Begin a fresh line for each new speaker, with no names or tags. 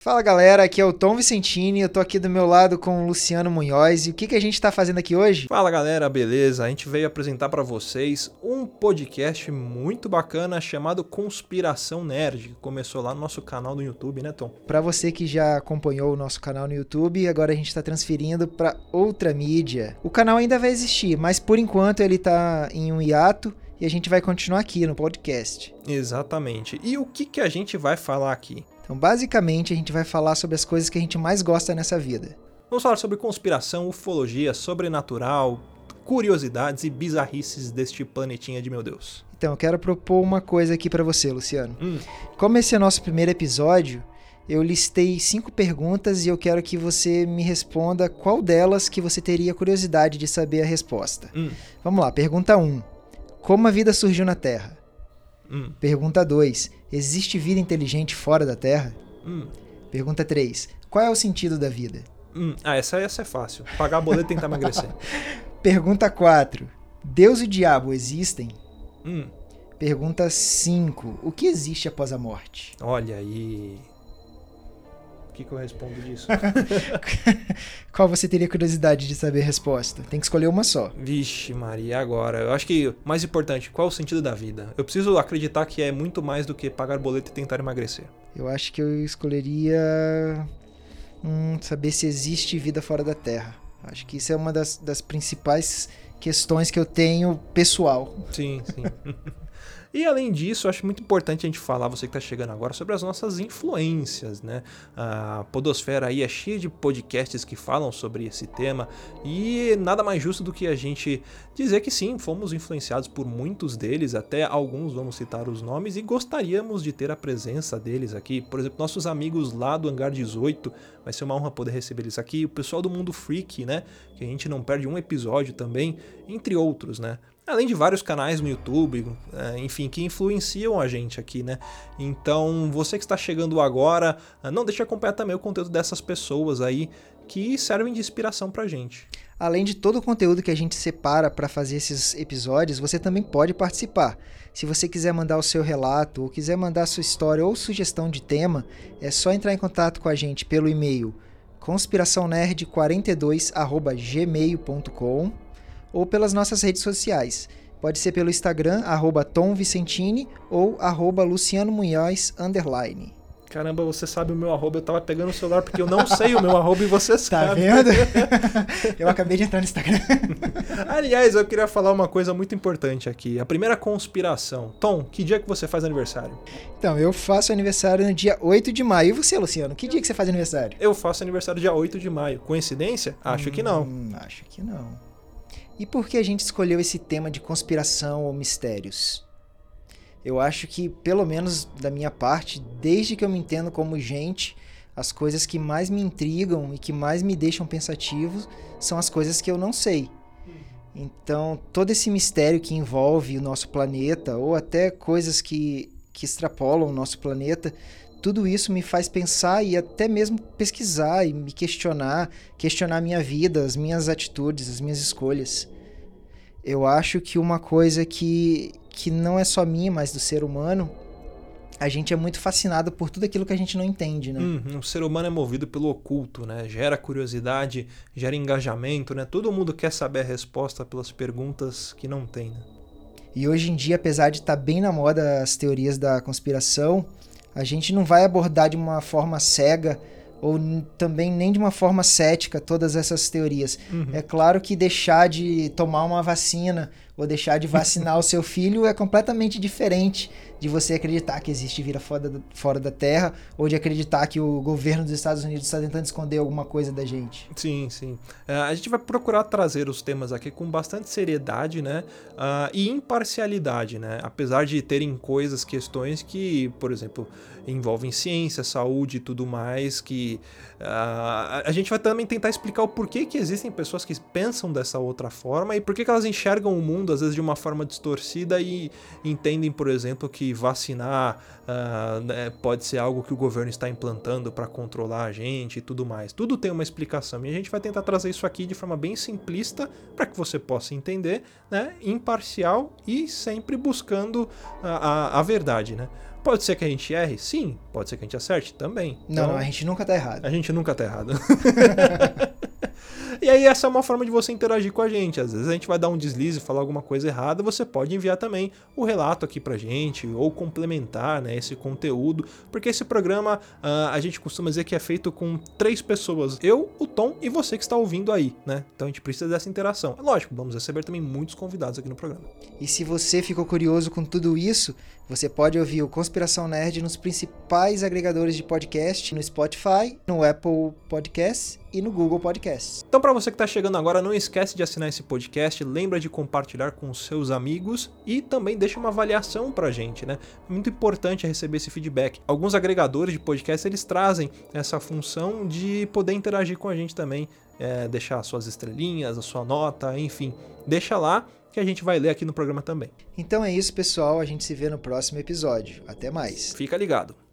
Fala galera, aqui é o Tom Vicentini, eu tô aqui do meu lado com o Luciano Munhoz e o que, que a gente tá fazendo aqui hoje?
Fala galera, beleza? A gente veio apresentar para vocês um podcast muito bacana chamado Conspiração Nerd, que começou lá no nosso canal do YouTube, né Tom?
Para você que já acompanhou o nosso canal no YouTube, agora a gente tá transferindo para outra mídia. O canal ainda vai existir, mas por enquanto ele tá em um hiato e a gente vai continuar aqui no podcast.
Exatamente. E o que, que a gente vai falar aqui?
Então, basicamente, a gente vai falar sobre as coisas que a gente mais gosta nessa vida.
Vamos falar sobre conspiração, ufologia, sobrenatural, curiosidades e bizarrices deste planetinha de meu Deus.
Então, eu quero propor uma coisa aqui para você, Luciano. Hum. Como esse é nosso primeiro episódio, eu listei cinco perguntas e eu quero que você me responda qual delas que você teria curiosidade de saber a resposta. Hum. Vamos lá, pergunta 1. Um. Como a vida surgiu na Terra? Hum. Pergunta 2. Existe vida inteligente fora da Terra? Hum. Pergunta 3. Qual é o sentido da vida?
Hum. Ah, essa, essa é fácil. Pagar boleto e tentar emagrecer.
Pergunta 4. Deus e diabo existem? Hum. Pergunta 5. O que existe após a morte?
Olha aí que, que eu respondo disso?
Qual você teria curiosidade de saber a resposta? Tem que escolher uma só.
Vixe, Maria, agora. Eu acho que mais importante, qual é o sentido da vida? Eu preciso acreditar que é muito mais do que pagar boleto e tentar emagrecer.
Eu acho que eu escolheria hum, saber se existe vida fora da Terra. Acho que isso é uma das, das principais questões que eu tenho pessoal.
Sim, sim. E além disso, acho muito importante a gente falar, você que está chegando agora, sobre as nossas influências, né? A Podosfera aí é cheia de podcasts que falam sobre esse tema e nada mais justo do que a gente dizer que sim, fomos influenciados por muitos deles, até alguns vamos citar os nomes e gostaríamos de ter a presença deles aqui. Por exemplo, nossos amigos lá do Hangar 18, vai ser uma honra poder receber eles aqui. O pessoal do Mundo Freak, né? Que a gente não perde um episódio também, entre outros, né? Além de vários canais no YouTube, é, enfim, que influenciam a gente aqui, né? Então, você que está chegando agora, é, não deixe de acompanhar também o conteúdo dessas pessoas aí que servem de inspiração pra gente.
Além de todo o conteúdo que a gente separa para fazer esses episódios, você também pode participar. Se você quiser mandar o seu relato, ou quiser mandar sua história ou sugestão de tema, é só entrar em contato com a gente pelo e-mail conspiraçãonerd42@gmail.com ou pelas nossas redes sociais. Pode ser pelo Instagram, arroba Tom Vicentini ou arroba Luciano Munhoz, underline.
Caramba, você sabe o meu arroba, eu tava pegando o celular porque eu não sei o meu arroba e você tá sabe.
Tá vendo? eu acabei de entrar no Instagram.
Aliás, eu queria falar uma coisa muito importante aqui. A primeira conspiração. Tom, que dia que você faz aniversário?
Então, eu faço aniversário no dia 8 de maio. E você, Luciano, que dia que você faz aniversário?
Eu faço aniversário dia 8 de maio. Coincidência? Acho hum, que não.
Hum, acho que não. E por que a gente escolheu esse tema de conspiração ou mistérios? Eu acho que, pelo menos da minha parte, desde que eu me entendo como gente, as coisas que mais me intrigam e que mais me deixam pensativo são as coisas que eu não sei. Então, todo esse mistério que envolve o nosso planeta, ou até coisas que, que extrapolam o nosso planeta, tudo isso me faz pensar e até mesmo pesquisar e me questionar, questionar a minha vida, as minhas atitudes, as minhas escolhas. Eu acho que uma coisa que, que não é só minha, mas do ser humano, a gente é muito fascinado por tudo aquilo que a gente não entende, né?
Hum, o ser humano é movido pelo oculto, né? Gera curiosidade, gera engajamento, né? Todo mundo quer saber a resposta pelas perguntas que não tem, né?
E hoje em dia, apesar de estar tá bem na moda as teorias da conspiração, a gente não vai abordar de uma forma cega ou também nem de uma forma cética todas essas teorias. Uhum. É claro que deixar de tomar uma vacina ou deixar de vacinar o seu filho é completamente diferente de você acreditar que existe vida fora da, Terra ou de acreditar que o governo dos Estados Unidos está tentando esconder alguma coisa da gente.
Sim, sim. É, a gente vai procurar trazer os temas aqui com bastante seriedade, né? Uh, e imparcialidade, né? Apesar de terem coisas, questões que, por exemplo, envolvem ciência, saúde e tudo mais, que uh, a gente vai também tentar explicar o porquê que existem pessoas que pensam dessa outra forma e por que elas enxergam o mundo às vezes de uma forma distorcida e entendem, por exemplo, que vacinar uh, né, pode ser algo que o governo está implantando para controlar a gente e tudo mais. Tudo tem uma explicação e a gente vai tentar trazer isso aqui de forma bem simplista para que você possa entender, né, imparcial e sempre buscando a, a, a verdade, né? Pode ser que a gente erre? Sim. Pode ser que a gente acerte? Também.
Não, então, não, a gente nunca tá errado.
A gente nunca tá errado. Aí essa é uma forma de você interagir com a gente. Às vezes a gente vai dar um deslize, falar alguma coisa errada, você pode enviar também o relato aqui pra gente ou complementar né, esse conteúdo, porque esse programa uh, a gente costuma dizer que é feito com três pessoas, eu, o Tom e você que está ouvindo aí, né? Então a gente precisa dessa interação. É lógico, vamos receber também muitos convidados aqui no programa.
E se você ficou curioso com tudo isso, você pode ouvir o Conspiração Nerd nos principais agregadores de podcast, no Spotify, no Apple Podcasts e no Google Podcasts.
Então, para você que está chegando agora, não esquece de assinar esse podcast, lembra de compartilhar com seus amigos e também deixa uma avaliação para a gente, né? Muito importante receber esse feedback. Alguns agregadores de podcast eles trazem essa função de poder interagir com a gente também, é, deixar suas estrelinhas, a sua nota, enfim, deixa lá que a gente vai ler aqui no programa também.
Então é isso, pessoal. A gente se vê no próximo episódio. Até mais.
Fica ligado.